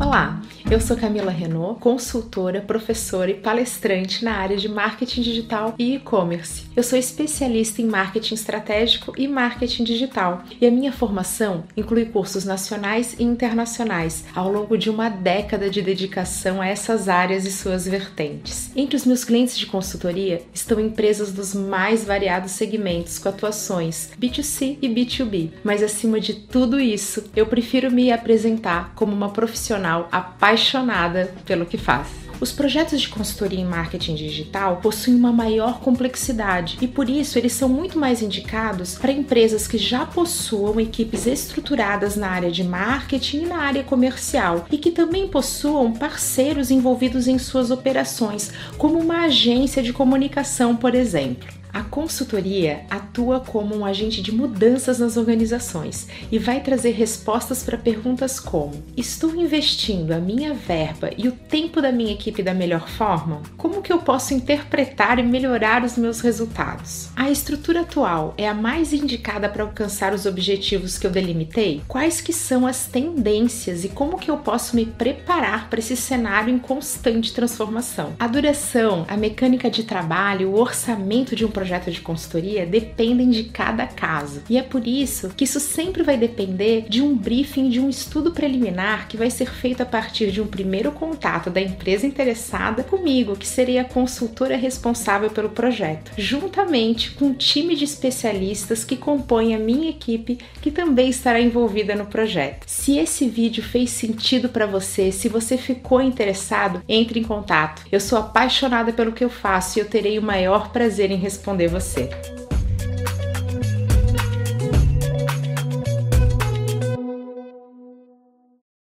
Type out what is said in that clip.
Olá! Eu sou Camila Renault, consultora, professora e palestrante na área de marketing digital e e-commerce. Eu sou especialista em marketing estratégico e marketing digital, e a minha formação inclui cursos nacionais e internacionais ao longo de uma década de dedicação a essas áreas e suas vertentes. Entre os meus clientes de consultoria estão empresas dos mais variados segmentos com atuações B2C e B2B, mas acima de tudo isso, eu prefiro me apresentar como uma profissional apaixonada pelo que faz. Os projetos de consultoria em marketing digital possuem uma maior complexidade e por isso eles são muito mais indicados para empresas que já possuam equipes estruturadas na área de marketing e na área comercial e que também possuam parceiros envolvidos em suas operações, como uma agência de comunicação, por exemplo. A consultoria atua como um agente de mudanças nas organizações e vai trazer respostas para perguntas como: estou investindo a minha verba e o tempo da minha equipe da melhor forma? Como que eu posso interpretar e melhorar os meus resultados? A estrutura atual é a mais indicada para alcançar os objetivos que eu delimitei? Quais que são as tendências e como que eu posso me preparar para esse cenário em constante transformação? A duração, a mecânica de trabalho, o orçamento de um projeto de consultoria dependem de cada caso. E é por isso que isso sempre vai depender de um briefing, de um estudo preliminar que vai ser feito a partir de um primeiro contato da empresa interessada comigo, que seria a consultora responsável pelo projeto, juntamente com um time de especialistas que compõem a minha equipe, que também estará envolvida no projeto. Se esse vídeo fez sentido para você, se você ficou interessado, entre em contato. Eu sou apaixonada pelo que eu faço e eu terei o maior prazer em responder responder você.